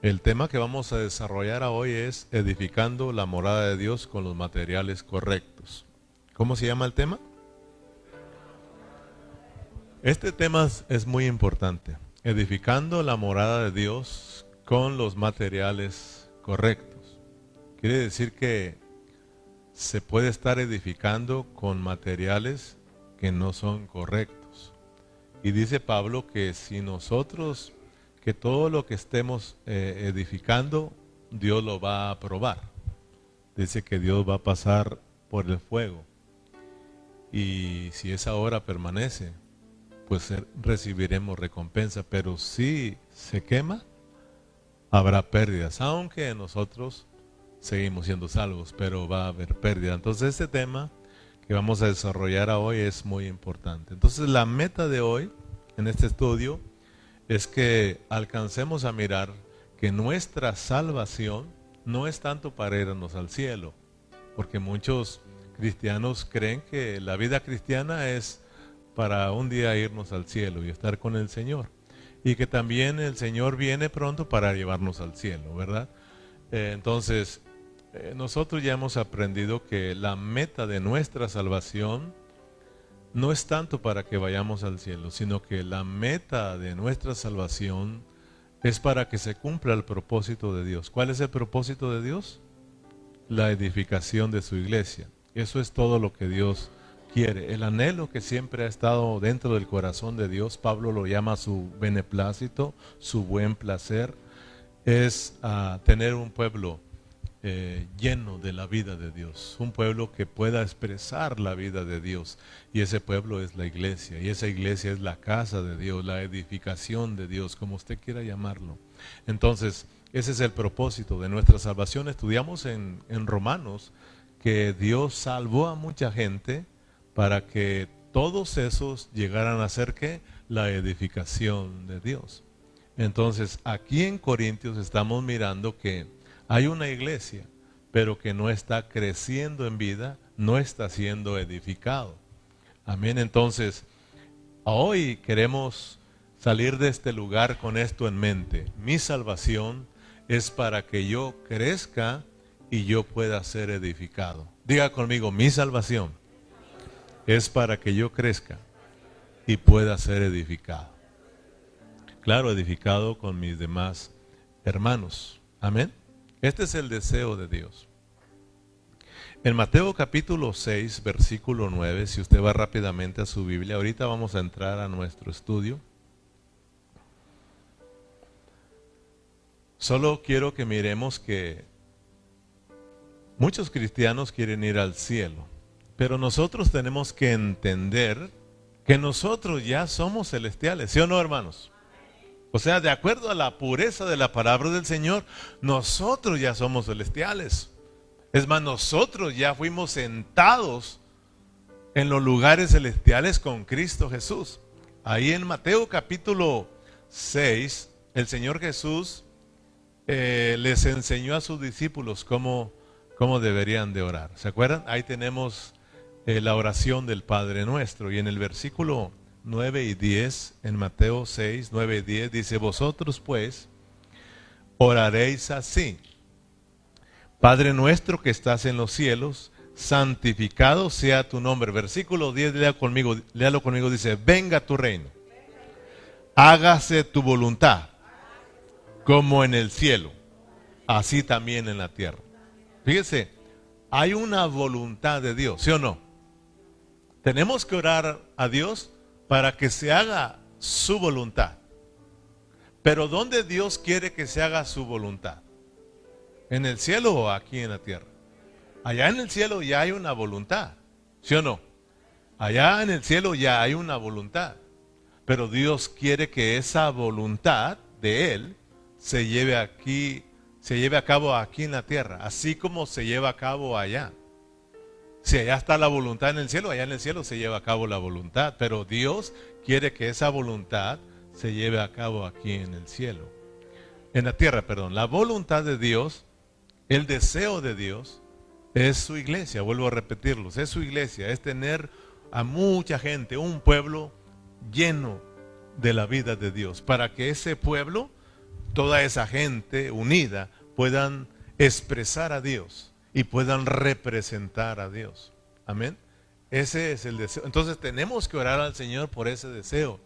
El tema que vamos a desarrollar hoy es edificando la morada de Dios con los materiales correctos. ¿Cómo se llama el tema? Este tema es muy importante. Edificando la morada de Dios con los materiales correctos. Quiere decir que se puede estar edificando con materiales que no son correctos. Y dice Pablo que si nosotros que todo lo que estemos eh, edificando, Dios lo va a aprobar. Dice que Dios va a pasar por el fuego. Y si esa hora permanece, pues recibiremos recompensa. Pero si se quema, habrá pérdidas. Aunque nosotros seguimos siendo salvos, pero va a haber pérdida. Entonces este tema que vamos a desarrollar hoy es muy importante. Entonces la meta de hoy en este estudio es que alcancemos a mirar que nuestra salvación no es tanto para irnos al cielo, porque muchos cristianos creen que la vida cristiana es para un día irnos al cielo y estar con el Señor. Y que también el Señor viene pronto para llevarnos al cielo, ¿verdad? Eh, entonces, eh, nosotros ya hemos aprendido que la meta de nuestra salvación no es tanto para que vayamos al cielo, sino que la meta de nuestra salvación es para que se cumpla el propósito de Dios. ¿Cuál es el propósito de Dios? La edificación de su iglesia. Eso es todo lo que Dios quiere. El anhelo que siempre ha estado dentro del corazón de Dios, Pablo lo llama su beneplácito, su buen placer, es ah, tener un pueblo eh, lleno de la vida de Dios, un pueblo que pueda expresar la vida de Dios. Y ese pueblo es la iglesia, y esa iglesia es la casa de Dios, la edificación de Dios, como usted quiera llamarlo. Entonces, ese es el propósito de nuestra salvación. Estudiamos en, en Romanos que Dios salvó a mucha gente para que todos esos llegaran a ser que la edificación de Dios. Entonces, aquí en Corintios estamos mirando que hay una iglesia, pero que no está creciendo en vida, no está siendo edificado. Amén. Entonces, hoy queremos salir de este lugar con esto en mente. Mi salvación es para que yo crezca y yo pueda ser edificado. Diga conmigo, mi salvación es para que yo crezca y pueda ser edificado. Claro, edificado con mis demás hermanos. Amén. Este es el deseo de Dios. En Mateo capítulo 6, versículo 9, si usted va rápidamente a su Biblia, ahorita vamos a entrar a nuestro estudio. Solo quiero que miremos que muchos cristianos quieren ir al cielo, pero nosotros tenemos que entender que nosotros ya somos celestiales, ¿sí o no, hermanos? O sea, de acuerdo a la pureza de la palabra del Señor, nosotros ya somos celestiales. Es más, nosotros ya fuimos sentados en los lugares celestiales con Cristo Jesús. Ahí en Mateo capítulo 6, el Señor Jesús eh, les enseñó a sus discípulos cómo, cómo deberían de orar. ¿Se acuerdan? Ahí tenemos eh, la oración del Padre nuestro. Y en el versículo 9 y 10, en Mateo 6, 9 y 10, dice, vosotros pues oraréis así. Padre nuestro que estás en los cielos, santificado sea tu nombre. Versículo 10, léalo conmigo, léalo conmigo, dice, venga tu reino. Hágase tu voluntad, como en el cielo, así también en la tierra. Fíjese, hay una voluntad de Dios, ¿sí o no? Tenemos que orar a Dios para que se haga su voluntad. Pero ¿dónde Dios quiere que se haga su voluntad? ¿En el cielo o aquí en la tierra? Allá en el cielo ya hay una voluntad, ¿sí o no? Allá en el cielo ya hay una voluntad. Pero Dios quiere que esa voluntad de Él se lleve aquí, se lleve a cabo aquí en la tierra, así como se lleva a cabo allá. Si allá está la voluntad en el cielo, allá en el cielo se lleva a cabo la voluntad, pero Dios quiere que esa voluntad se lleve a cabo aquí en el cielo. En la tierra, perdón. La voluntad de Dios, el deseo de Dios, es su iglesia, vuelvo a repetirlos, es su iglesia, es tener a mucha gente, un pueblo lleno de la vida de Dios, para que ese pueblo toda esa gente unida puedan expresar a Dios y puedan representar a Dios. Amén. Ese es el deseo. Entonces tenemos que orar al Señor por ese deseo.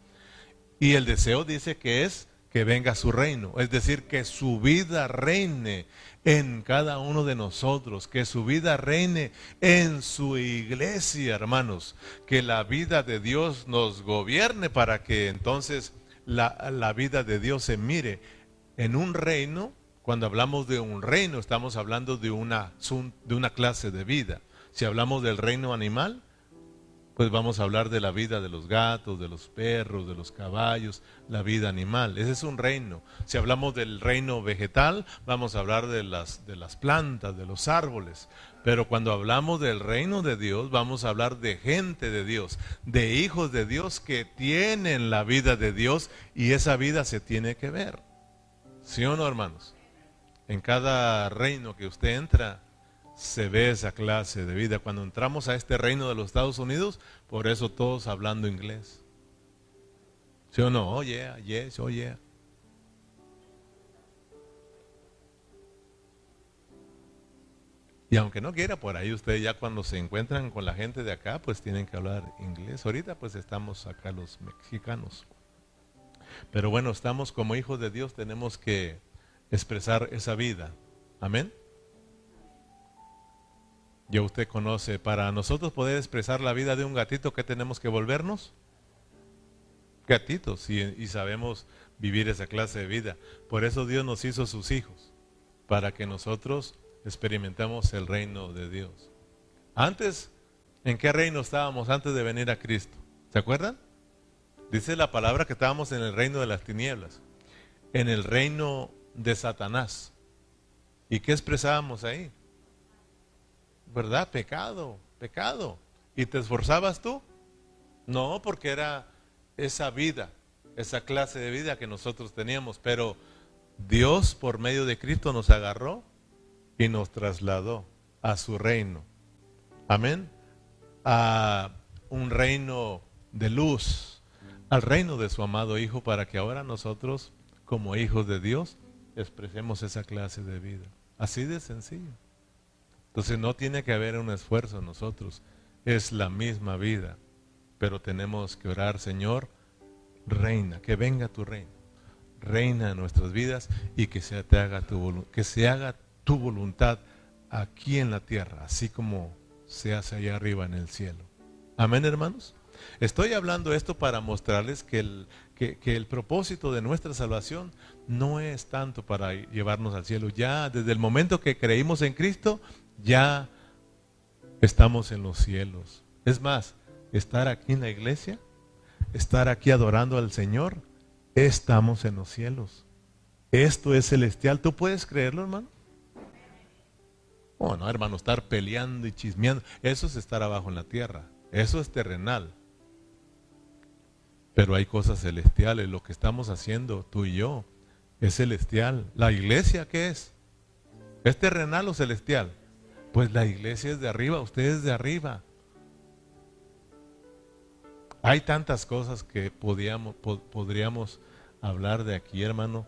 Y el deseo dice que es que venga su reino, es decir, que su vida reine en cada uno de nosotros, que su vida reine en su iglesia, hermanos, que la vida de Dios nos gobierne para que entonces la, la vida de Dios se mire en un reino. Cuando hablamos de un reino, estamos hablando de una, de una clase de vida. Si hablamos del reino animal, pues vamos a hablar de la vida de los gatos, de los perros, de los caballos, la vida animal. Ese es un reino. Si hablamos del reino vegetal, vamos a hablar de las, de las plantas, de los árboles. Pero cuando hablamos del reino de Dios, vamos a hablar de gente de Dios, de hijos de Dios que tienen la vida de Dios y esa vida se tiene que ver. ¿Sí o no, hermanos? En cada reino que usted entra, se ve esa clase de vida. Cuando entramos a este reino de los Estados Unidos, por eso todos hablando inglés. ¿Sí o no? Oh yeah, yes, oh yeah. Y aunque no quiera, por ahí ustedes ya cuando se encuentran con la gente de acá, pues tienen que hablar inglés. Ahorita pues estamos acá los mexicanos. Pero bueno, estamos como hijos de Dios, tenemos que expresar esa vida. Amén. Ya usted conoce, para nosotros poder expresar la vida de un gatito, ¿qué tenemos que volvernos? Gatitos, y, sabemos vivir esa clase de vida. Por eso Dios nos hizo sus hijos, para que nosotros experimentemos el reino de Dios. Antes, ¿en qué reino estábamos antes de venir a Cristo? ¿Se acuerdan? Dice la palabra que estábamos en el reino de las tinieblas, en el reino de Satanás. ¿Y qué expresábamos ahí? ¿verdad? Pecado, pecado. ¿Y te esforzabas tú? No, porque era esa vida, esa clase de vida que nosotros teníamos, pero Dios por medio de Cristo nos agarró y nos trasladó a su reino. Amén. A un reino de luz, al reino de su amado Hijo, para que ahora nosotros, como hijos de Dios, expresemos esa clase de vida. Así de sencillo. Entonces no tiene que haber un esfuerzo en nosotros, es la misma vida, pero tenemos que orar, Señor, reina, que venga tu reino, reina en nuestras vidas y que se, te haga tu, que se haga tu voluntad aquí en la tierra, así como se hace allá arriba en el cielo. Amén, hermanos. Estoy hablando esto para mostrarles que el, que, que el propósito de nuestra salvación no es tanto para llevarnos al cielo. Ya desde el momento que creímos en Cristo, ya estamos en los cielos. Es más, estar aquí en la iglesia, estar aquí adorando al Señor, estamos en los cielos. Esto es celestial. ¿Tú puedes creerlo, hermano? Oh, no, hermano, estar peleando y chismeando, eso es estar abajo en la tierra. Eso es terrenal. Pero hay cosas celestiales. Lo que estamos haciendo, tú y yo, es celestial. ¿La iglesia qué es? ¿Es terrenal o celestial? Pues la iglesia es de arriba, ustedes de arriba. Hay tantas cosas que podríamos hablar de aquí, hermano.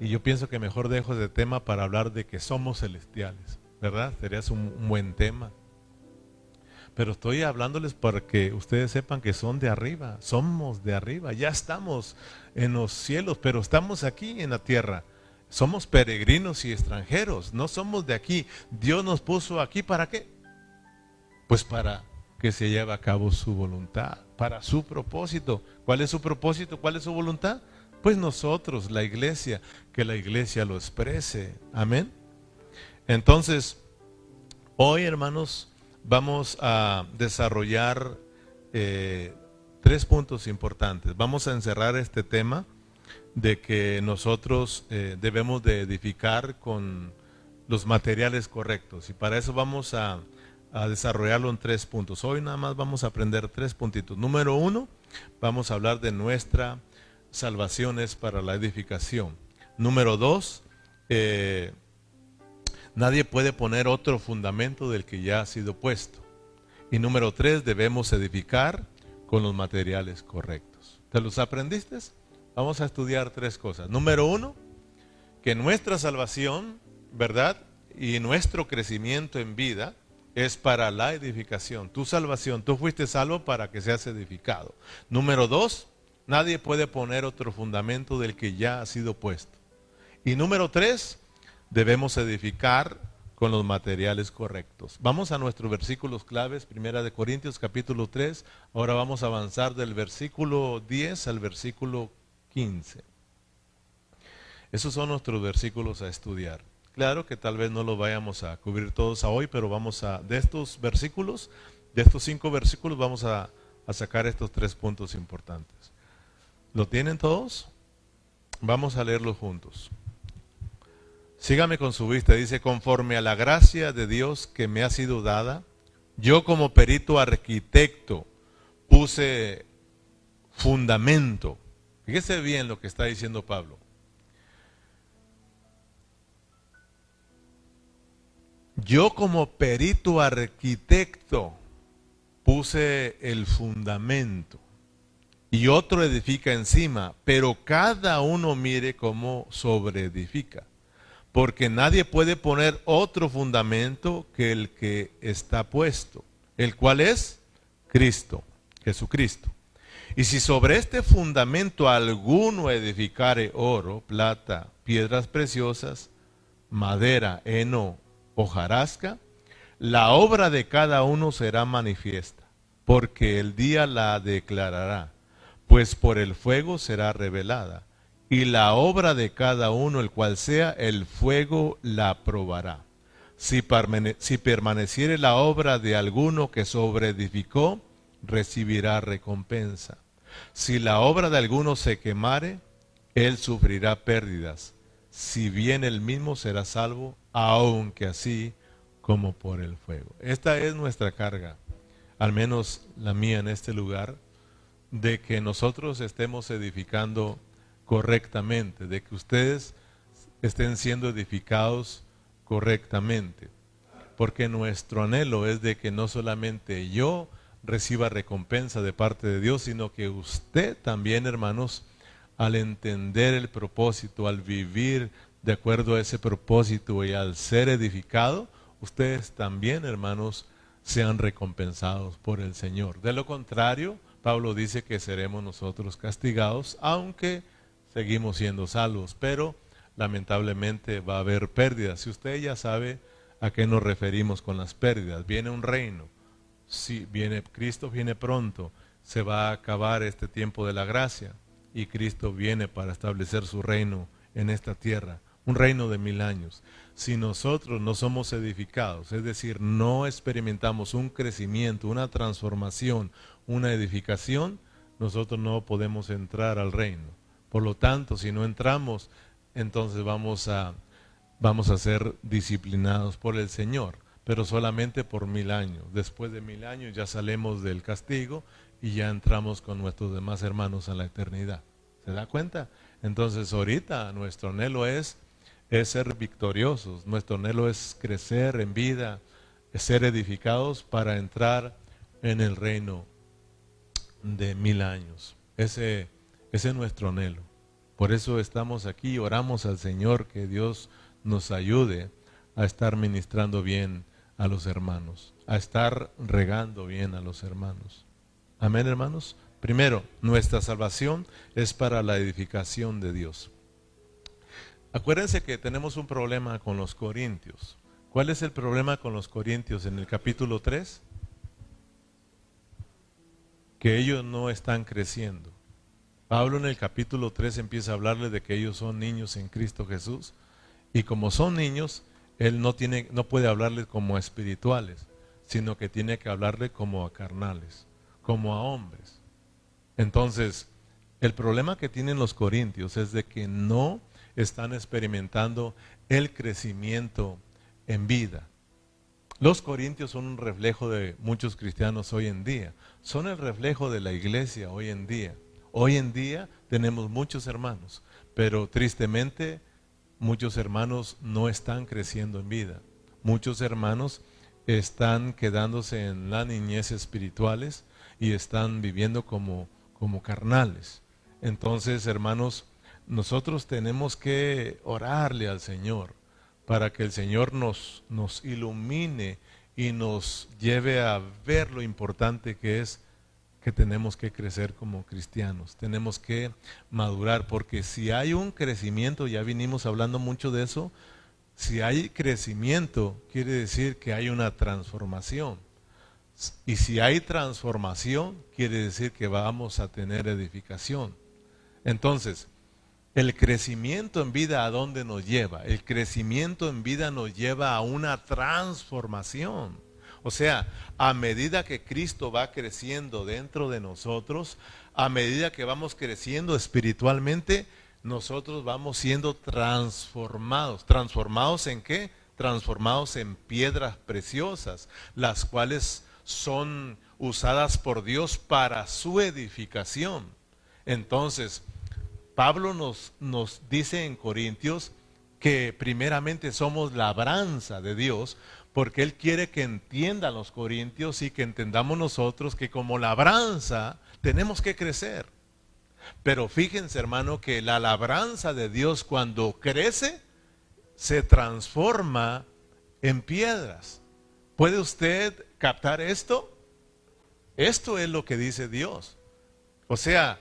Y yo pienso que mejor dejo de tema para hablar de que somos celestiales, ¿verdad? Sería un, un buen tema. Pero estoy hablándoles para que ustedes sepan que son de arriba, somos de arriba, ya estamos en los cielos, pero estamos aquí en la tierra. Somos peregrinos y extranjeros, no somos de aquí. Dios nos puso aquí para qué? Pues para que se lleve a cabo su voluntad, para su propósito. ¿Cuál es su propósito? ¿Cuál es su voluntad? Pues nosotros, la iglesia, que la iglesia lo exprese. Amén. Entonces, hoy hermanos, vamos a desarrollar eh, tres puntos importantes. Vamos a encerrar este tema de que nosotros eh, debemos de edificar con los materiales correctos. Y para eso vamos a, desarrollarlo en tres puntos. Hoy nada más vamos a aprender tres puntitos. Número uno, vamos a hablar de nuestra salvación es para la edificación. Número dos, eh, nadie puede poner otro fundamento del que ya ha sido puesto. Y número tres, debemos edificar con los materiales correctos. ¿Te los aprendiste? Vamos a estudiar tres cosas. Número uno, que nuestra salvación, ¿verdad? Y nuestro crecimiento en vida es para la edificación. Tu salvación, tú fuiste salvo para que seas edificado. Número dos, nadie puede poner otro fundamento del que ya ha sido puesto. Y número tres, debemos edificar con los materiales correctos. Vamos a nuestros versículos claves, Primera de Corintios capítulo 3. Ahora vamos a avanzar del versículo 10 al versículo 15. Esos son nuestros versículos a estudiar. Claro que tal vez no lo vayamos a cubrir todos a hoy, pero vamos a, de estos versículos, de estos cinco versículos, vamos a, a sacar estos tres puntos importantes. ¿Lo tienen todos? Vamos a leerlos juntos. Sígame con su vista. Dice, conforme a la gracia de Dios que me ha sido dada, yo como perito arquitecto puse fundamento. Fíjese bien lo que está diciendo Pablo. Yo como perito arquitecto puse el fundamento y otro edifica encima, pero cada uno mire cómo sobreedifica. Porque nadie puede poner otro fundamento que el que está puesto, el cual es Cristo, Jesucristo. Y si sobre este fundamento alguno edificare oro, plata, piedras preciosas, madera, heno hojarasca, la obra de cada uno será manifiesta, porque el día la declarará, pues por el fuego será revelada, y la obra de cada uno, el cual sea, el fuego la probará. Si, permaneciere la obra de alguno que sobreedificó, recibirá recompensa. Si la obra de alguno se quemare, él sufrirá pérdidas. Si bien él mismo será salvo, aunque así como por el fuego. Esta es nuestra carga, al menos la mía en este lugar, de que nosotros estemos edificando correctamente, de que ustedes estén siendo edificados correctamente. Porque nuestro anhelo es de que no solamente yo reciba recompensa de parte de Dios, sino que usted también, hermanos, al entender el propósito, al vivir de acuerdo a ese propósito y al ser edificado, ustedes también, hermanos, sean recompensados por el Señor. De lo contrario, Pablo dice que seremos nosotros castigados, aunque seguimos siendo salvos, pero lamentablemente va a haber pérdidas. Si usted ya sabe a qué nos referimos con las pérdidas, viene un reino, si viene Cristo viene pronto, se va a acabar este tiempo de la gracia y Cristo viene para establecer su reino en esta tierra un reino de mil años. Si nosotros no somos edificados, es decir, no experimentamos un crecimiento, una transformación, una edificación, nosotros no podemos entrar al reino. Por lo tanto, si no entramos, entonces vamos a, vamos a ser disciplinados por el Señor, pero solamente por mil años. Después de mil años ya salimos del castigo y ya entramos con nuestros demás hermanos a la eternidad. ¿Se da cuenta? Entonces ahorita nuestro anhelo es ser victoriosos. Nuestro anhelo es crecer en vida, ser edificados para entrar en el reino de mil años. Ese es nuestro anhelo. Por eso estamos aquí y oramos al Señor que Dios nos ayude a estar ministrando bien a los hermanos, a estar regando bien a los hermanos. Amén, hermanos. Primero, nuestra salvación es para la edificación de Dios. Acuérdense que tenemos un problema con los corintios. ¿Cuál es el problema con los corintios en el capítulo 3? Que ellos no están creciendo. Pablo en el capítulo 3 empieza a hablarles de que ellos son niños en Cristo Jesús y como son niños, él no tiene no puede hablarles como espirituales, sino que tiene que hablarles como a carnales, como a hombres. Entonces, el problema que tienen los corintios es de que no están experimentando el crecimiento en vida. Los corintios son un reflejo de muchos cristianos hoy en día. Son el reflejo de la iglesia hoy en día. Hoy en día tenemos muchos hermanos, pero tristemente muchos hermanos no están creciendo en vida. Muchos hermanos están quedándose en la niñez espirituales y están viviendo como, como carnales. Entonces, hermanos, nosotros tenemos que orarle al Señor para que el Señor nos, nos ilumine y nos lleve a ver lo importante que es que tenemos que crecer como cristianos, tenemos que madurar, porque si hay un crecimiento, ya vinimos hablando mucho de eso, si hay crecimiento, quiere decir que hay una transformación. Y si hay transformación, quiere decir que vamos a tener edificación. Entonces, el crecimiento en vida a dónde nos lleva? El crecimiento en vida nos lleva a una transformación. O sea, a medida que Cristo va creciendo dentro de nosotros, a medida que vamos creciendo espiritualmente, nosotros vamos siendo transformados. ¿Transformados en qué? Transformados en piedras preciosas, las cuales son usadas por Dios para su edificación. Entonces, Pablo nos, nos dice en Corintios que primeramente somos labranza de Dios, porque Él quiere que entiendan los corintios y que entendamos nosotros que como labranza tenemos que crecer. Pero fíjense hermano que la labranza de Dios cuando crece se transforma en piedras. ¿Puede usted captar esto? Esto es lo que dice Dios. O sea,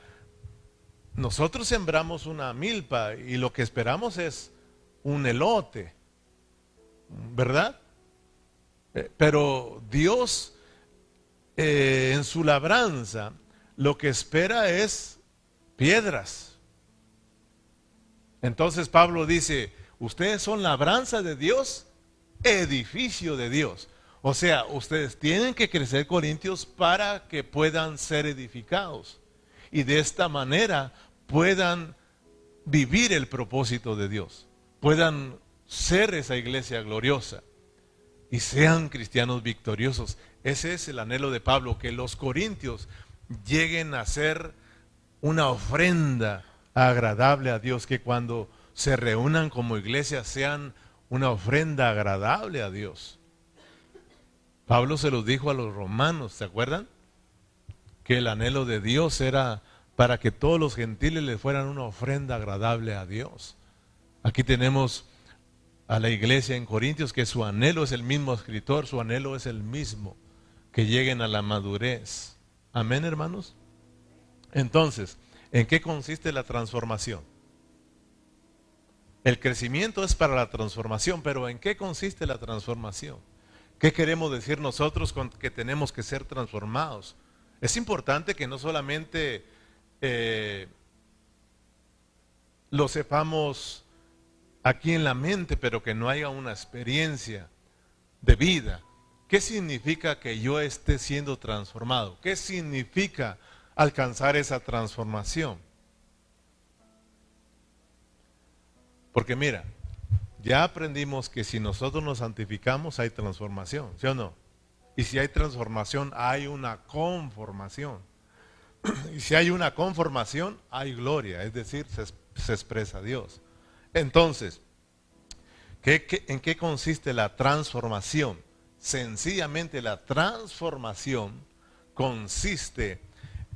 nosotros sembramos una milpa y lo que esperamos es un elote, ¿verdad? Pero Dios eh, en su labranza lo que espera es piedras. Entonces Pablo dice, ustedes son labranza de Dios, edificio de Dios. O sea, ustedes tienen que crecer, Corintios, para que puedan ser edificados. Y de esta manera puedan vivir el propósito de Dios, puedan ser esa iglesia gloriosa y sean cristianos victoriosos. Ese es el anhelo de Pablo, que los corintios lleguen a ser una ofrenda agradable a Dios, que cuando se reúnan como iglesia sean una ofrenda agradable a Dios. Pablo se lo dijo a los romanos, ¿se acuerdan? Que el anhelo de Dios era para que todos los gentiles le fueran una ofrenda agradable a Dios. Aquí tenemos a la iglesia en Corintios que su anhelo es el mismo escritor, su anhelo es el mismo, que lleguen a la madurez. Amén, hermanos. Entonces, ¿en qué consiste la transformación? El crecimiento es para la transformación, pero ¿en qué consiste la transformación? ¿Qué queremos decir nosotros que tenemos que ser transformados? Es importante que no solamente eh, lo sepamos aquí en la mente, pero que no haya una experiencia de vida. ¿Qué significa que yo esté siendo transformado? ¿Qué significa alcanzar esa transformación? Porque mira, ya aprendimos que si nosotros nos santificamos hay transformación, ¿sí o no? Y si hay transformación hay una conformación. Y si hay una conformación, hay gloria, es decir, se, expresa Dios. Entonces, en qué consiste la transformación? Sencillamente la transformación consiste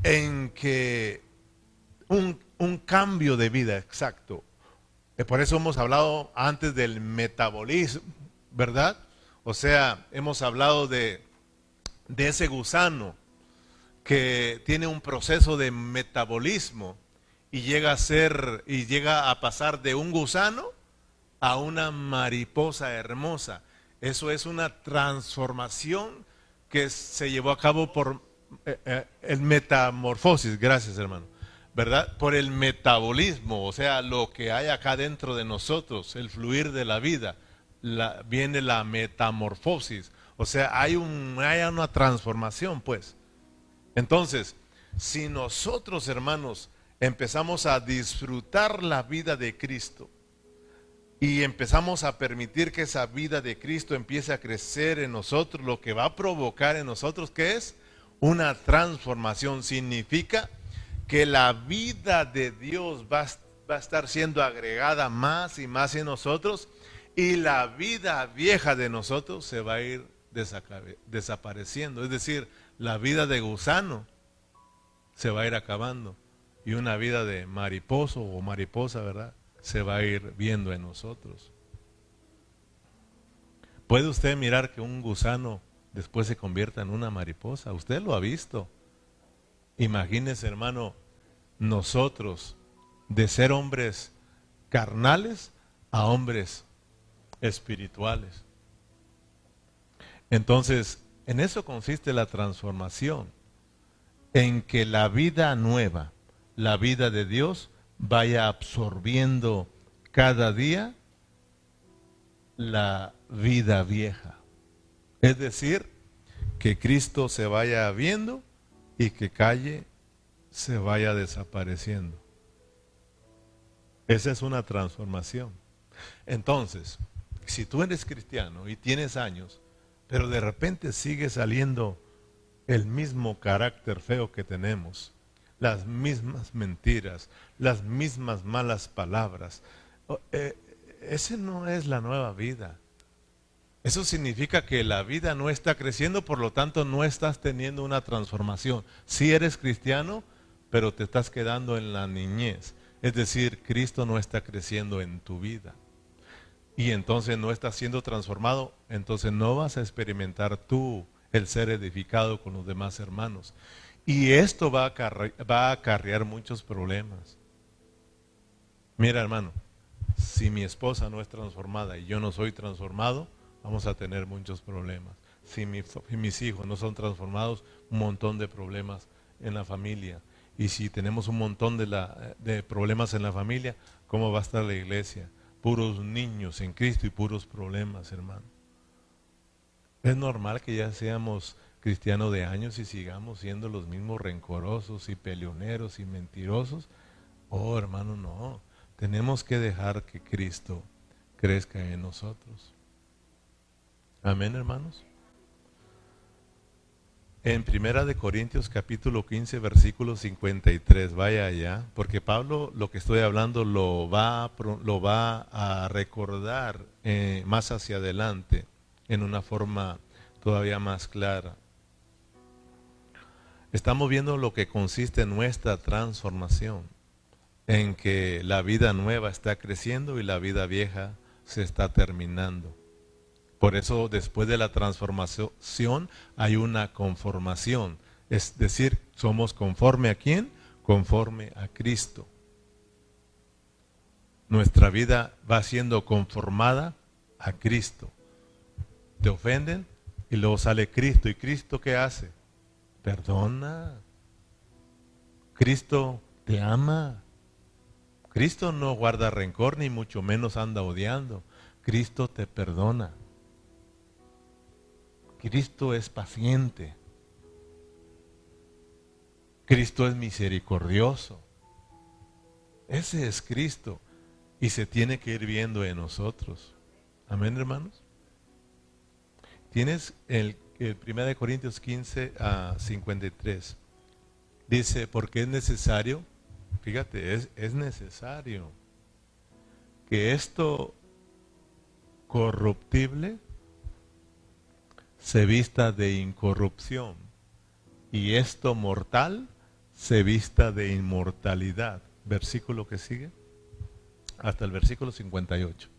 en que un, cambio de vida exacto. Eh, por eso hemos hablado antes del metabolismo, ¿verdad? O sea, hemos hablado de ese gusano que tiene un proceso de metabolismo y llega a ser y llega a pasar de un gusano a una mariposa hermosa. Eso es una transformación que se llevó a cabo por eh, eh, el metamorfosis, gracias hermano, ¿verdad? Por el metabolismo, o sea, lo que hay acá dentro de nosotros, el fluir de la vida, viene la metamorfosis, o sea, hay, un, hay una transformación, pues. Entonces, si nosotros, hermanos, empezamos a disfrutar la vida de Cristo y empezamos a permitir que esa vida de Cristo empiece a crecer en nosotros, lo que va a provocar en nosotros, ¿qué es? Una transformación. Significa que la vida de Dios va, va a estar siendo agregada más y más en nosotros y la vida vieja de nosotros se va a ir desapareciendo. Es decir, la vida de gusano se va a ir acabando y una vida de mariposo o mariposa, ¿verdad? Se va a ir viendo en nosotros. ¿Puede usted mirar que un gusano después se convierta en una mariposa? Usted lo ha visto. Imagínese, hermano, nosotros de ser hombres carnales a hombres espirituales. Entonces, en eso consiste la transformación, en que la vida nueva, la vida de Dios, vaya absorbiendo cada día la vida vieja. Es decir, que Cristo se vaya viendo y que calle se vaya desapareciendo. Esa es una transformación. Entonces, si tú eres cristiano y tienes años, pero de repente sigue saliendo el mismo carácter feo que tenemos, las mismas mentiras, las mismas malas palabras, eh, ese no es la nueva vida. Eso significa que la vida no está creciendo, por lo tanto no estás teniendo una transformación. Si eres cristiano, pero te estás quedando en la niñez. Es decir, Cristo no está creciendo en tu vida. Y entonces no estás siendo transformado, entonces no vas a experimentar tú el ser edificado con los demás hermanos. Y esto va a, acarrear muchos problemas. Mira hermano, si mi esposa no es transformada y yo no soy transformado, vamos a tener muchos problemas. Si, mis hijos no son transformados, un montón de problemas en la familia. Y si tenemos un montón de, de problemas en la familia, ¿cómo va a estar la iglesia? Puros niños en Cristo y puros problemas, hermano. Es normal que ya seamos cristianos de años y sigamos siendo los mismos rencorosos y peleoneros y mentirosos. Oh, hermano, no. Tenemos que dejar que Cristo crezca en nosotros. Amén, hermanos. En Primera de Corintios capítulo 15 versículo 53, vaya allá, porque Pablo lo que estoy hablando lo va, lo va a recordar eh, más hacia adelante en una forma todavía más clara. Estamos viendo lo que consiste en nuestra transformación, en que la vida nueva está creciendo y la vida vieja se está terminando. Por eso después de la transformación hay una conformación. Es decir, somos conforme a quién? Conforme a Cristo. Nuestra vida va siendo conformada a Cristo. Te ofenden y luego sale Cristo. ¿Y Cristo qué hace? Perdona. Cristo te ama. Cristo no guarda rencor ni mucho menos anda odiando. Cristo te perdona. Cristo es paciente. Cristo es misericordioso. Ese es Cristo y se tiene que ir viendo en nosotros. Amén, hermanos. Tienes el, 1 Corintios 15 a 53. Dice, porque es necesario, fíjate, es, es necesario que esto corruptible se vista de incorrupción y esto mortal se vista de inmortalidad. Versículo que sigue, hasta el versículo 58.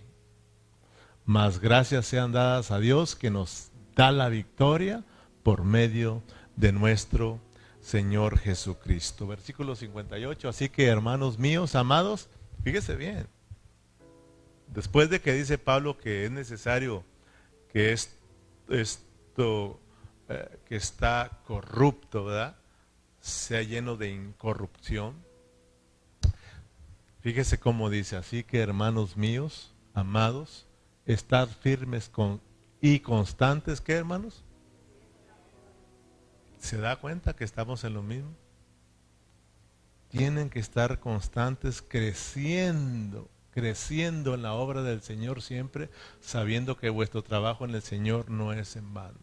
Mas gracias sean dadas a Dios que nos da la victoria por medio de nuestro Señor Jesucristo. Versículo 58. Así que hermanos míos, amados, fíjese bien. Después de que dice Pablo que es necesario que es esto eh, que está corrupto, ¿verdad? Sea lleno de incorrupción. Fíjese cómo dice, así que hermanos míos, amados, estar firmes con, y constantes, ¿qué hermanos? ¿Se da cuenta que estamos en lo mismo? tienen que estar constantes creciendo, creciendo en la obra del Señor siempre, sabiendo que vuestro trabajo en el Señor no es en vano.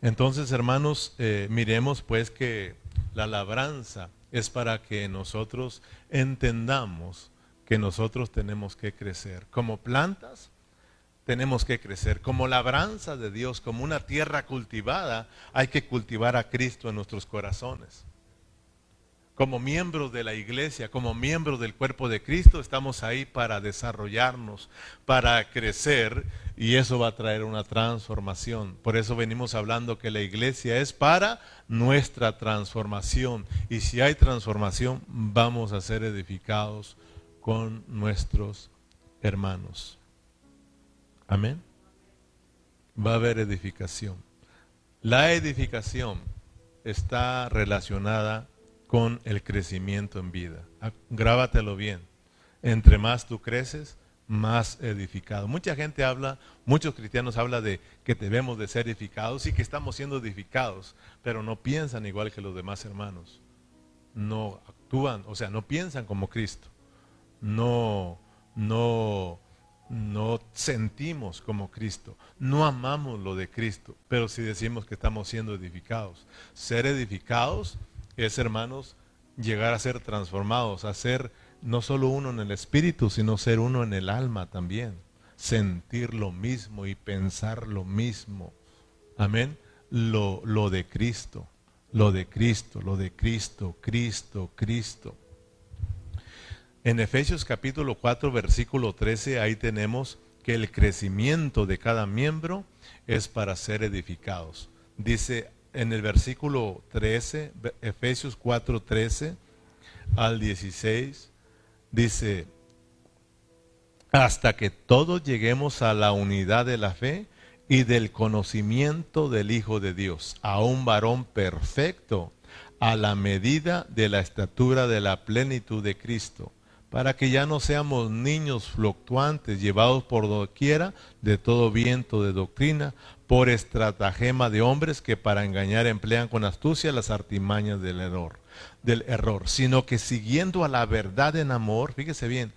Entonces, hermanos, eh, miremos pues que la labranza es para que nosotros entendamos que nosotros tenemos que crecer. Como plantas, tenemos que crecer. Como labranza de Dios, como una tierra cultivada, hay que cultivar a Cristo en nuestros corazones como miembros de la iglesia, como miembros del cuerpo de Cristo, estamos ahí para desarrollarnos, para crecer y eso va a traer una transformación. Por eso venimos hablando que la iglesia es para nuestra transformación y si hay transformación vamos a ser edificados con nuestros hermanos. Amén. Va a haber edificación. La edificación está relacionada con el crecimiento en vida. Ah, grábatelo bien. Entre más tú creces, más edificado. Mucha gente habla, muchos cristianos hablan de que debemos de ser edificados y que estamos siendo edificados, pero no piensan igual que los demás hermanos. No actúan, o sea, no piensan como Cristo. No, no, no sentimos como Cristo. No amamos lo de Cristo, pero si decimos que estamos siendo edificados. Ser edificados es, hermanos, llegar a ser transformados, a ser no solo uno en el espíritu, sino ser uno en el alma también. Sentir lo mismo y pensar lo mismo. Amén. Lo, lo de Cristo, lo de Cristo, lo de Cristo, Cristo, Cristo. En Efesios capítulo 4, versículo 13, ahí tenemos que el crecimiento de cada miembro es para ser edificados. Dice, en el versículo 13, Efesios 4, 13 al 16, dice, hasta que todos lleguemos a la unidad de la fe y del conocimiento del Hijo de Dios, a un varón perfecto, a la medida de la estatura de la plenitud de Cristo, para que ya no seamos niños fluctuantes, llevados por doquiera de todo viento de doctrina, por estratagema de hombres que para engañar emplean con astucia las artimañas del error, del error, sino que siguiendo a la verdad en amor, fíjese bien,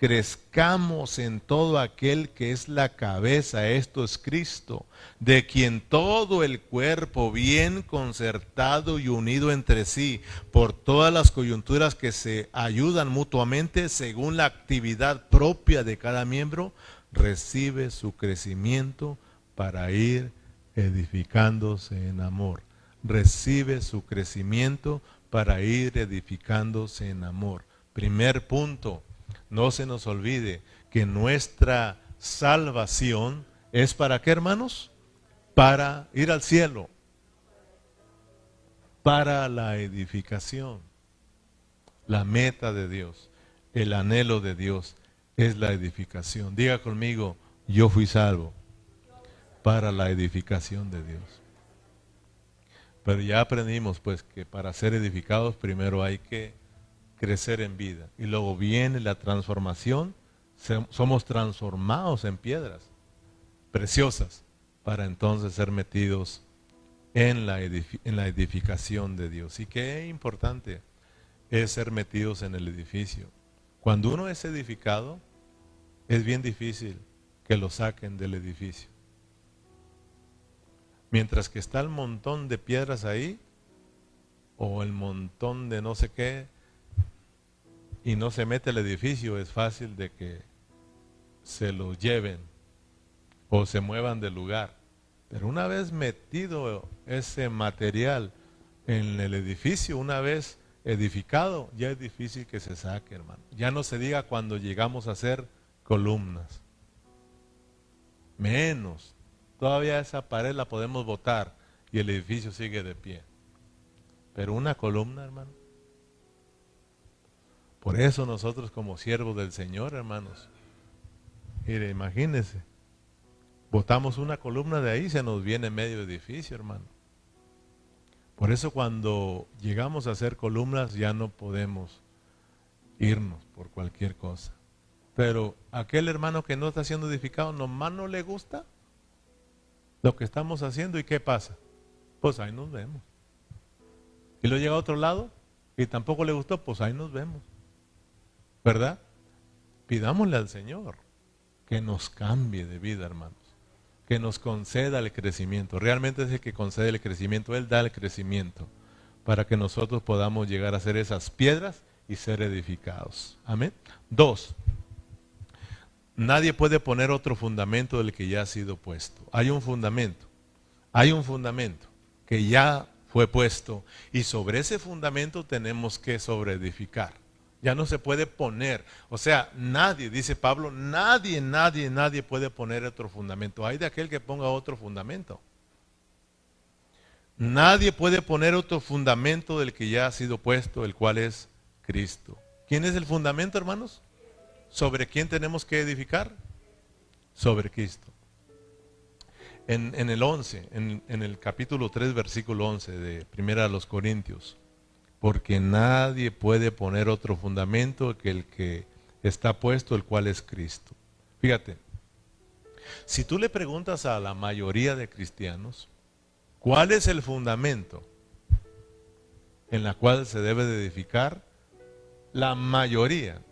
crezcamos en todo aquel que es la cabeza, esto es Cristo, de quien todo el cuerpo bien concertado y unido entre sí por todas las coyunturas que se ayudan mutuamente según la actividad propia de cada miembro, recibe su crecimiento para ir edificándose en amor. Recibe su crecimiento para ir edificándose en amor. Primer punto, no se nos olvide que nuestra salvación es para qué, hermanos? Para ir al cielo, para la edificación. La meta de Dios, el anhelo de Dios es la edificación. Diga conmigo, yo fui salvo para la edificación de Dios. Pero ya aprendimos pues que para ser edificados primero hay que crecer en vida y luego viene la transformación, somos transformados en piedras preciosas para entonces ser metidos en la, en la edificación de Dios. Y qué importante es ser metidos en el edificio. Cuando uno es edificado, es bien difícil que lo saquen del edificio. Mientras que está el montón de piedras ahí, o el montón de no sé qué, y no se mete el edificio, es fácil de que se lo lleven o se muevan del lugar. Pero una vez metido ese material en el edificio, una vez edificado, ya es difícil que se saque, hermano. Ya no se diga cuando llegamos a hacer columnas. Menos Todavía esa pared la podemos botar y el edificio sigue de pie. Pero una columna, hermano. Por eso nosotros como siervos del Señor, hermanos, mire, imagínense, botamos una columna de ahí, se nos viene medio edificio, hermano. Por eso cuando llegamos a hacer columnas ya no podemos irnos por cualquier cosa. Pero aquel hermano que no está siendo edificado, nomás no le gusta, lo que estamos haciendo y qué pasa. Pues ahí nos vemos. Y lo llega a otro lado y tampoco le gustó, pues ahí nos vemos. ¿Verdad? Pidámosle al Señor que nos cambie de vida, hermanos. Que nos conceda el crecimiento. Realmente es el que concede el crecimiento. Él da el crecimiento para que nosotros podamos llegar a ser esas piedras y ser edificados. Amén. Dos, nadie puede poner otro fundamento del que ya ha sido puesto. Hay un fundamento, hay un fundamento que ya fue puesto y sobre ese fundamento tenemos que sobreedificar. Ya no se puede poner, o sea, nadie, dice Pablo, nadie, nadie, nadie puede poner otro fundamento. Hay de aquel que ponga otro fundamento. Nadie puede poner otro fundamento del que ya ha sido puesto, el cual es Cristo. ¿Quién es el fundamento, hermanos? ¿Sobre quién tenemos que edificar? Sobre Cristo. En, el 11, en, en, el capítulo 3, versículo 11 de Primera de los Corintios, porque nadie puede poner otro fundamento que el que está puesto, el cual es Cristo. Fíjate, si tú le preguntas a la mayoría de cristianos, ¿cuál es el fundamento en la cual se debe de edificar? la mayoría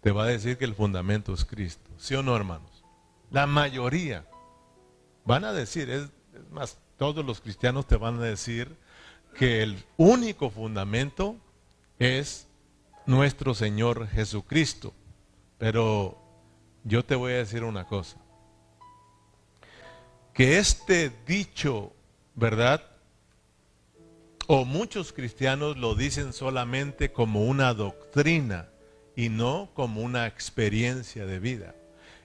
te va a decir que el fundamento es Cristo. ¿Sí o no, hermanos? La mayoría van a decir, es, más, todos los cristianos te van a decir que el único fundamento es nuestro Señor Jesucristo. Pero yo te voy a decir una cosa. Que este dicho, ¿verdad? O muchos cristianos lo dicen solamente como una doctrina y no como una experiencia de vida.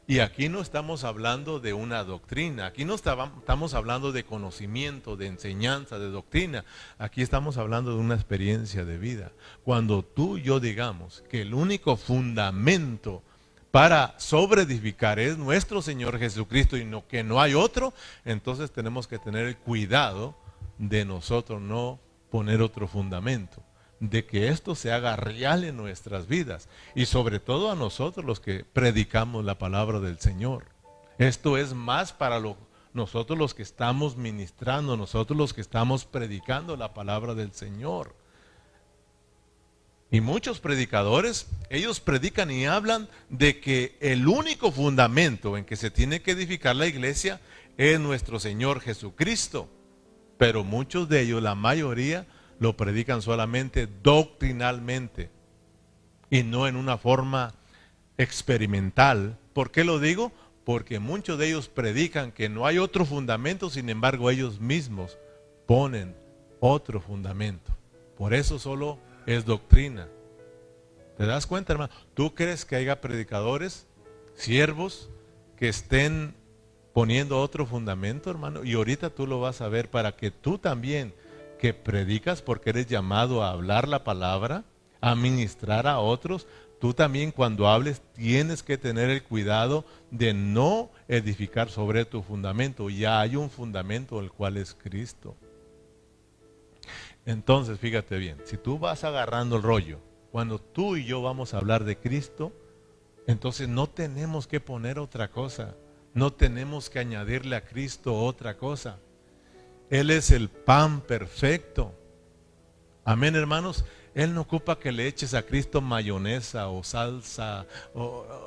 Y aquí no estamos hablando de una doctrina, aquí no estamos hablando de conocimiento, de enseñanza, de doctrina, aquí estamos hablando de una experiencia de vida. Cuando tú y yo digamos que el único fundamento para sobreedificar es nuestro Señor Jesucristo y no, que no hay otro, entonces tenemos que tener el cuidado de nosotros no poner otro fundamento, de que esto se haga real en nuestras vidas y sobre todo a nosotros los que predicamos la palabra del Señor. Esto es más para nosotros los que estamos ministrando, nosotros los que estamos predicando la palabra del Señor. Y muchos predicadores, ellos predican y hablan de que el único fundamento en que se tiene que edificar la iglesia es nuestro Señor Jesucristo pero muchos de ellos, la mayoría, lo predican solamente doctrinalmente y no en una forma experimental. ¿Por qué lo digo? Porque muchos de ellos predican que no hay otro fundamento, sin embargo ellos mismos ponen otro fundamento. Por eso solo es doctrina. ¿Te das cuenta, hermano? ¿Tú crees que haya predicadores, siervos, que estén poniendo otro fundamento, hermano. Y ahorita tú lo vas a ver para que tú también, que predicas porque eres llamado a hablar la palabra, a ministrar a otros, tú también cuando hables tienes que tener el cuidado de no edificar sobre tu fundamento. Ya hay un fundamento el cual es Cristo. Entonces, fíjate bien, si tú vas agarrando el rollo, cuando tú y yo vamos a hablar de Cristo, entonces no tenemos que poner otra cosa. No tenemos que añadirle a Cristo otra cosa. Él es el pan perfecto. Amén, hermanos. Él no ocupa que le eches a Cristo mayonesa o salsa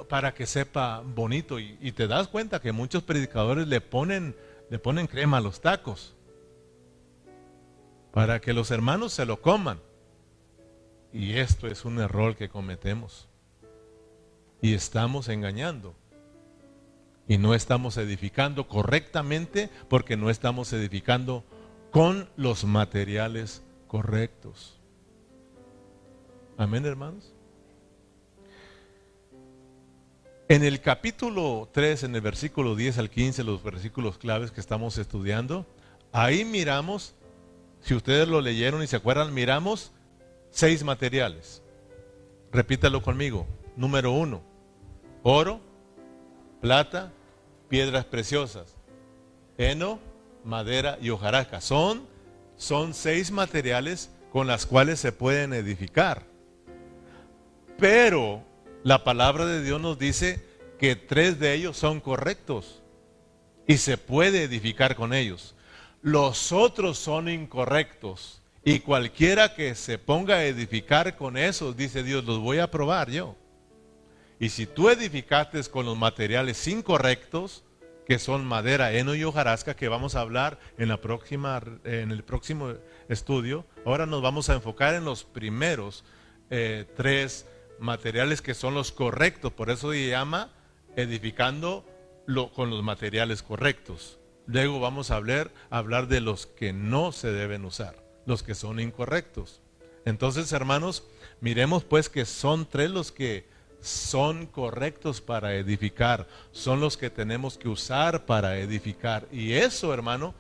para que sepa bonito. Y, te das cuenta que muchos predicadores le ponen, le ponen crema a los tacos para que los hermanos se lo coman. Y esto es un error que cometemos. Y estamos engañando y no estamos edificando correctamente porque no estamos edificando con los materiales correctos. Amén, hermanos. En el capítulo 3, en el versículo 10 al 15, los versículos claves que estamos estudiando, ahí miramos, si ustedes lo leyeron y se acuerdan, miramos seis materiales. Repítalo conmigo. Número uno, oro, plata, piedras preciosas, heno, madera y hojarasca. Son, son seis materiales con las cuales se pueden edificar. Pero la palabra de Dios nos dice que tres de ellos son correctos y se puede edificar con ellos. Los otros son incorrectos Y cualquiera que se ponga a edificar con eso, dice Dios, los voy a probar yo. Y si tú edificaste con los materiales incorrectos, que son madera, heno y hojarasca, que vamos a hablar en, la próxima, en el próximo estudio, ahora nos vamos a enfocar en los primeros eh, tres materiales que son los correctos. Por eso se llama edificando con los materiales correctos. Luego vamos a hablar, a hablar de los que no se deben usar, los que son incorrectos. Entonces, hermanos, miremos pues que son tres los que son correctos para edificar, son los que tenemos que usar para edificar. Y eso, hermano,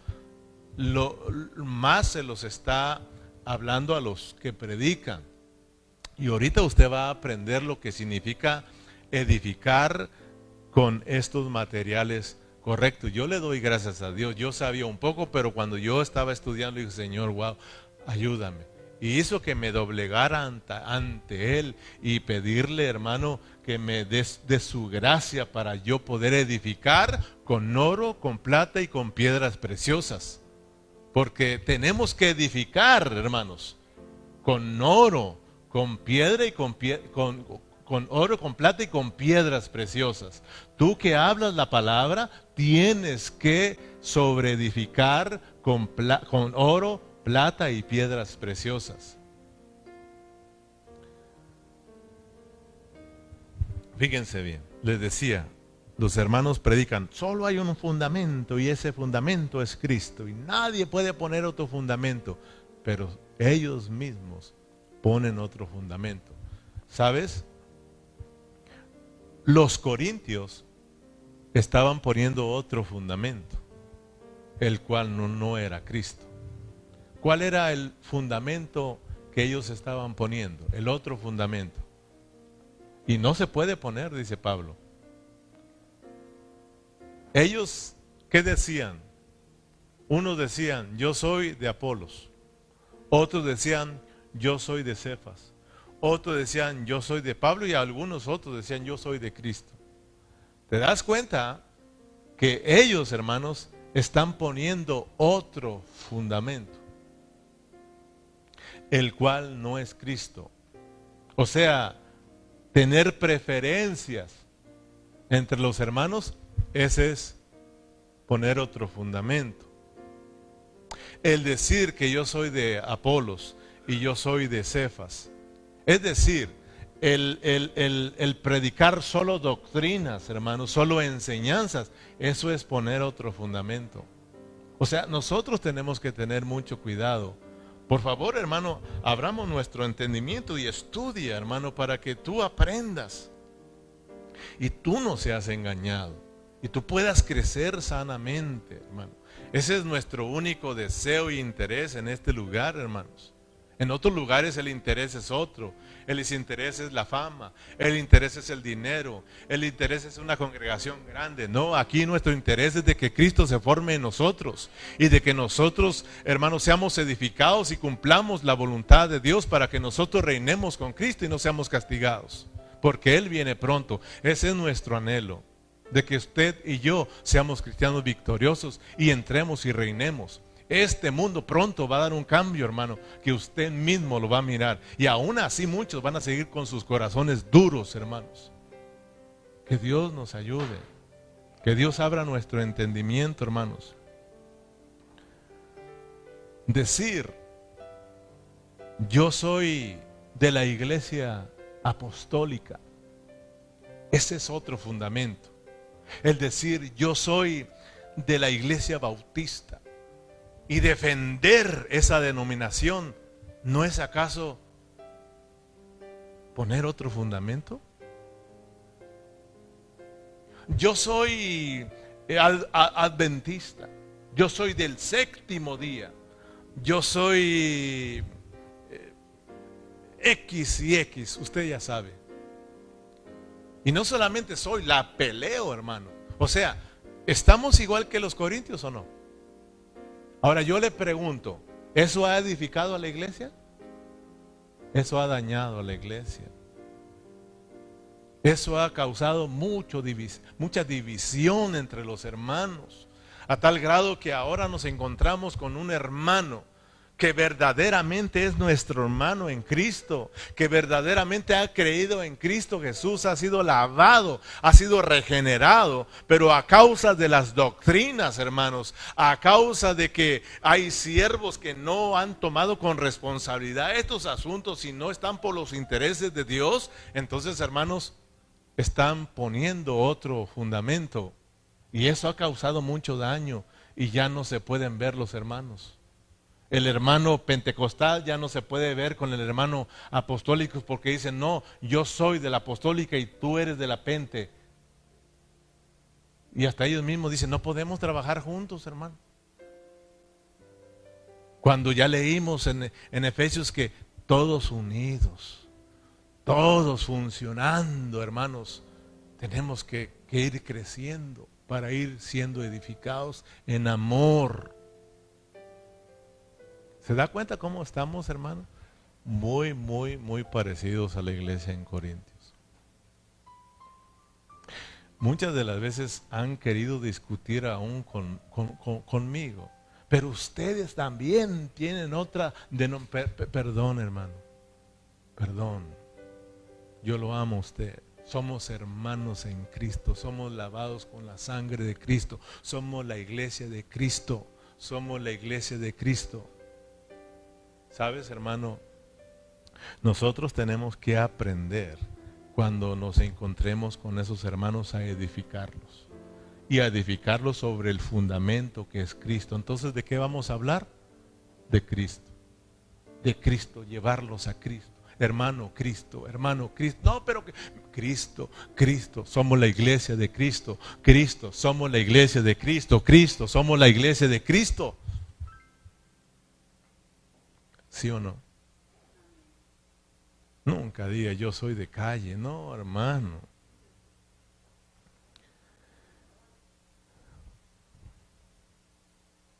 lo más se los está hablando a los que predican. Y ahorita usted va a aprender lo que significa edificar con estos materiales correctos. Yo le doy gracias a Dios. Yo sabía un poco, pero cuando yo estaba estudiando, dije, Señor, wow, ayúdame. Y hizo que me doblegara ante, Él y pedirle, hermano, que me des de su gracia para yo poder edificar con oro, con plata y con piedras preciosas. Porque tenemos que edificar, hermanos, con oro, con piedra y con, con, con oro, con plata y con piedras preciosas. Tú que hablas la palabra, tienes que sobreedificar con, con oro, plata y piedras preciosas. Fíjense bien, les decía, los hermanos predican, solo hay un fundamento y ese fundamento es Cristo y nadie puede poner otro fundamento, pero ellos mismos ponen otro fundamento. ¿Sabes? Los corintios estaban poniendo otro fundamento, el cual no, no era Cristo. ¿Cuál era el fundamento que ellos estaban poniendo? El otro fundamento. Y no se puede poner, dice Pablo. Ellos, ¿qué decían? Unos decían, yo soy de Apolos. Otros decían, yo soy de Cefas. Otros decían, yo soy de Pablo y algunos otros decían, yo soy de Cristo. ¿Te das cuenta que ellos, hermanos, están poniendo otro fundamento, el cual no es Cristo? O sea, tener preferencias entre los hermanos, ese es poner otro fundamento. El decir que yo soy de Apolos, y yo soy de Cefas. Es decir, el, predicar solo doctrinas, hermanos, solo enseñanzas, eso es poner otro fundamento. O sea, nosotros tenemos que tener mucho cuidado. Por favor, hermano, abramos nuestro entendimiento y estudia, hermano, para que tú aprendas y tú no seas engañado y tú puedas crecer sanamente, hermano. Ese es nuestro único deseo e interés en este lugar, hermanos. En otros lugares el interés es otro. El interés es la fama, el interés es el dinero, el interés es una congregación grande. No, aquí nuestro interés es de que Cristo se forme en nosotros y de que nosotros, hermanos, seamos edificados y cumplamos la voluntad de Dios para que nosotros reinemos con Cristo y no seamos castigados. Porque Él viene pronto. Ese es nuestro anhelo. De que usted y yo seamos cristianos victoriosos y entremos y reinemos. Este mundo pronto va a dar un cambio, hermano, que usted mismo lo va a mirar. Y aún así muchos van a seguir con sus corazones duros, hermanos. Que Dios nos ayude. Que Dios abra nuestro entendimiento, hermanos. Decir, yo soy de la iglesia apostólica. Ese es otro fundamento. El decir, yo soy de la iglesia bautista y defender esa denominación, ¿no es acaso poner otro fundamento? Yo soy adventista, yo soy del séptimo día, yo soy eh, X y X, usted ya sabe. Y no solamente soy, la peleo, hermano. O sea, ¿estamos igual que los corintios o no? Ahora yo le pregunto, ¿eso ha edificado a la iglesia? Eso ha dañado a la iglesia. Eso ha causado mucho mucha división entre los hermanos, a tal grado que ahora nos encontramos con un hermano que verdaderamente es nuestro hermano en Cristo, que verdaderamente ha creído en Cristo Jesús, ha sido lavado, ha sido regenerado, pero a causa de las doctrinas, hermanos, a causa de que hay siervos que no han tomado con responsabilidad estos asuntos y no están por los intereses de Dios, entonces, hermanos, están poniendo otro fundamento y eso ha causado mucho daño y ya no se pueden ver los hermanos. El hermano pentecostal ya no se puede ver con el hermano apostólico porque dicen, no, yo soy de la apostólica y tú eres de la pente. Y hasta ellos mismos dicen, no podemos trabajar juntos, hermano. Cuando ya leímos en, en Efesios que todos unidos, todos funcionando, hermanos, tenemos que, que ir creciendo para ir siendo edificados en amor ¿Se da cuenta cómo estamos, hermano? Muy, muy, muy parecidos a la iglesia en Corintios. Muchas de las veces han querido discutir aún conmigo, pero ustedes también tienen otra perdón, hermano. Perdón. Yo lo amo a usted. Somos hermanos en Cristo, somos lavados con la sangre de Cristo, somos la iglesia de Cristo, somos la iglesia de Cristo. Sabes, hermano, nosotros tenemos que aprender cuando nos encontremos con esos hermanos a edificarlos y a edificarlos sobre el fundamento que es Cristo. Entonces, ¿de qué vamos a hablar? De Cristo. De Cristo, llevarlos a Cristo. Hermano Cristo, hermano Cristo. No, pero Cristo, Cristo, somos la iglesia de Cristo. Cristo, somos la iglesia de Cristo. Cristo, somos la iglesia de Cristo. ¿Sí o no? Nunca diga yo soy de calle, no, hermano.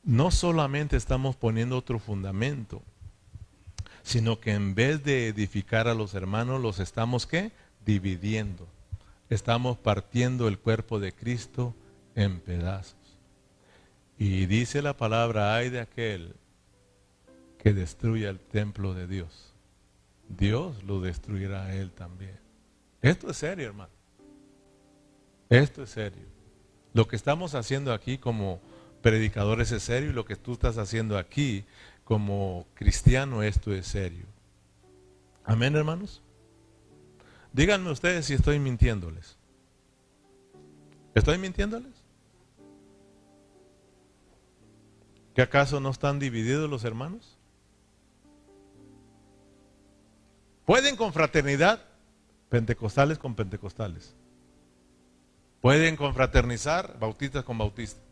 No solamente estamos poniendo otro fundamento, sino que en vez de edificar a los hermanos, los estamos ¿qué? dividiendo. Estamos partiendo el cuerpo de Cristo en pedazos. Y dice la palabra, ay de aquel que destruya el templo de Dios. Dios lo destruirá a él también. Esto es serio, hermano. Esto es serio. Lo que estamos haciendo aquí como predicadores es serio y lo que tú estás haciendo aquí como cristiano, esto es serio. Amén, hermanos. Díganme ustedes si estoy mintiéndoles. ¿Estoy mintiéndoles? ¿Que acaso no están divididos los hermanos? Pueden con fraternidad, pentecostales con pentecostales. Pueden confraternizar, bautistas con bautistas.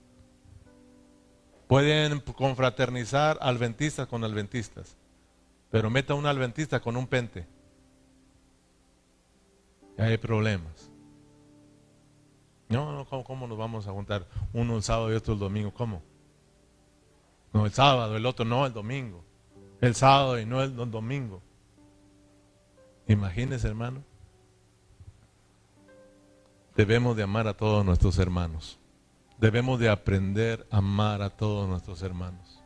Pueden confraternizar adventistas con adventistas. Pero meta un adventista con un pente. Y hay problemas. No, no, ¿cómo, ¿cómo, nos vamos a juntar? Uno el sábado y otro el domingo. ¿Cómo? No, el sábado, el otro no, el domingo. El sábado y no el domingo. Imagínese, hermano. Debemos de amar a todos nuestros hermanos. Debemos de aprender a amar a todos nuestros hermanos.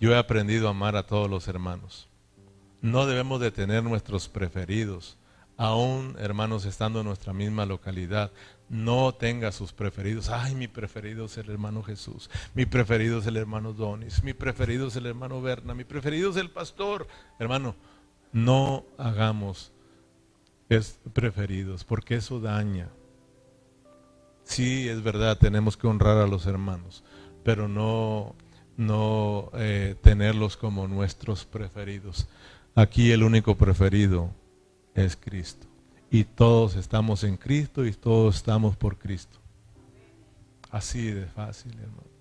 Yo he aprendido a amar a todos los hermanos. No debemos de tener nuestros preferidos. Aún, hermanos, estando en nuestra misma localidad, no tenga sus preferidos. Ay, mi preferido es el hermano Jesús. Mi preferido es el hermano Donis. Mi preferido es el hermano Berna. Mi preferido es el pastor. Hermano, no hagamos es preferidos, porque eso daña. Sí, es verdad, tenemos que honrar a los hermanos, pero no, no eh, tenerlos como nuestros preferidos. Aquí el único preferido es Cristo. Y todos estamos en Cristo y todos estamos por Cristo. Así de fácil, hermano.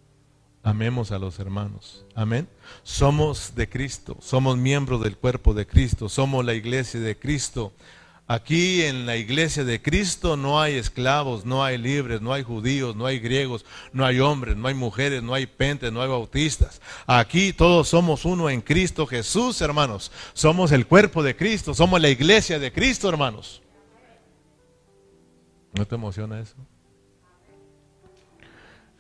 Amemos a los hermanos. Amén. Somos de Cristo, somos miembros del cuerpo de Cristo, somos la iglesia de Cristo. Aquí en la iglesia de Cristo no hay esclavos, no hay libres, no hay judíos, no hay griegos, no hay hombres, no hay mujeres, no hay pentes, no hay bautistas. Aquí todos somos uno en Cristo Jesús, hermanos. Somos el cuerpo de Cristo, somos la iglesia de Cristo, hermanos. ¿No te emociona eso?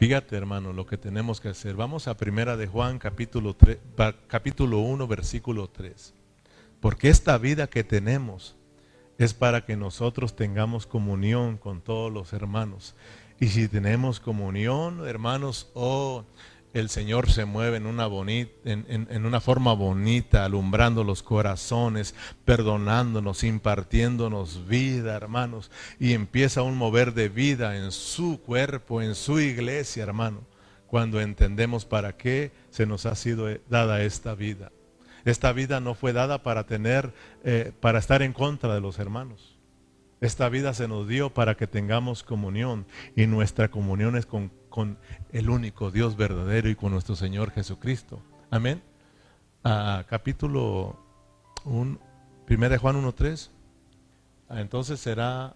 Fíjate, hermano, lo que tenemos que hacer. Vamos a Primera de Juan, capítulo, 3, capítulo 1, versículo 3. Porque esta vida que tenemos es para que nosotros tengamos comunión con todos los hermanos. Y si tenemos comunión, hermanos, oh, el Señor se mueve en una, bonita, en, una forma bonita, alumbrando los corazones, perdonándonos, impartiéndonos vida, hermanos, y empieza un mover de vida en su cuerpo, en su iglesia, hermano, cuando entendemos para qué se nos ha sido dada esta vida. Esta vida no fue dada para tener, eh, para estar en contra de los hermanos. Esta vida se nos dio para que tengamos comunión y nuestra comunión es con con el único Dios verdadero y con nuestro Señor Jesucristo. Amén. Ah, capítulo 1, 1 Juan 1.3. Ah, entonces será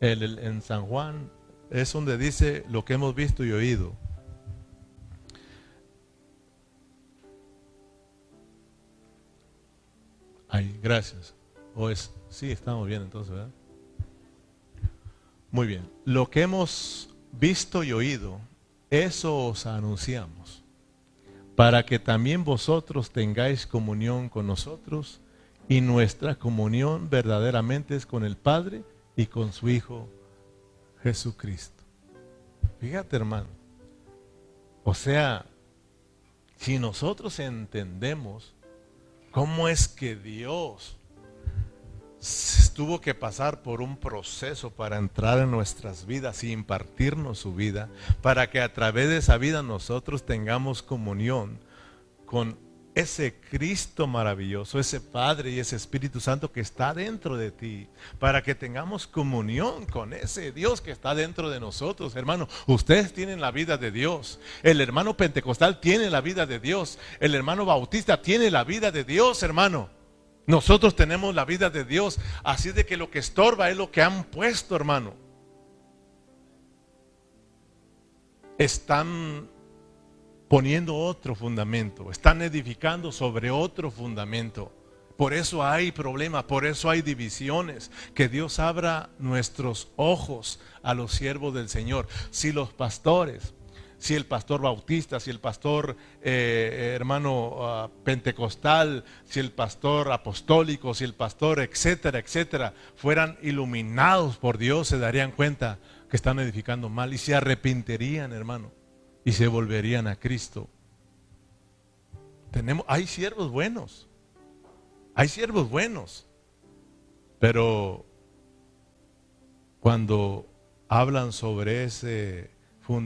el, en San Juan, es donde dice lo que hemos visto y oído. Ay, gracias. O es, sí, estamos bien entonces, ¿verdad? Muy bien. Lo que hemos visto y oído, eso os anunciamos, para que también vosotros tengáis comunión con nosotros, y nuestra comunión verdaderamente es con el Padre y con su Hijo Jesucristo. Fíjate hermano, o sea, si nosotros entendemos cómo es que Dios tuvo que pasar por un proceso para entrar en nuestras vidas y impartirnos su vida, para que a través de esa vida nosotros tengamos comunión con ese Cristo maravilloso, ese Padre y ese Espíritu Santo que está dentro de ti, para que tengamos comunión con ese Dios que está dentro de nosotros, hermano. Ustedes tienen la vida de Dios, el hermano pentecostal tiene la vida de Dios, el hermano bautista tiene la vida de Dios, hermano. Nosotros tenemos la vida de Dios, así de que lo que estorba es lo que han puesto, hermano. Están poniendo otro fundamento, están edificando sobre otro fundamento. Por eso hay problemas, por eso hay divisiones. Que Dios abra nuestros ojos a los siervos del Señor. Si los pastores si el pastor bautista, si el pastor eh, hermano ah, pentecostal, si el pastor apostólico, si el pastor, etcétera, etcétera, fueran iluminados por Dios, se darían cuenta que están edificando mal y se arrepentirían, hermano, y se volverían a Cristo. Tenemos, hay siervos buenos, hay siervos buenos, pero cuando hablan sobre ese fundamento,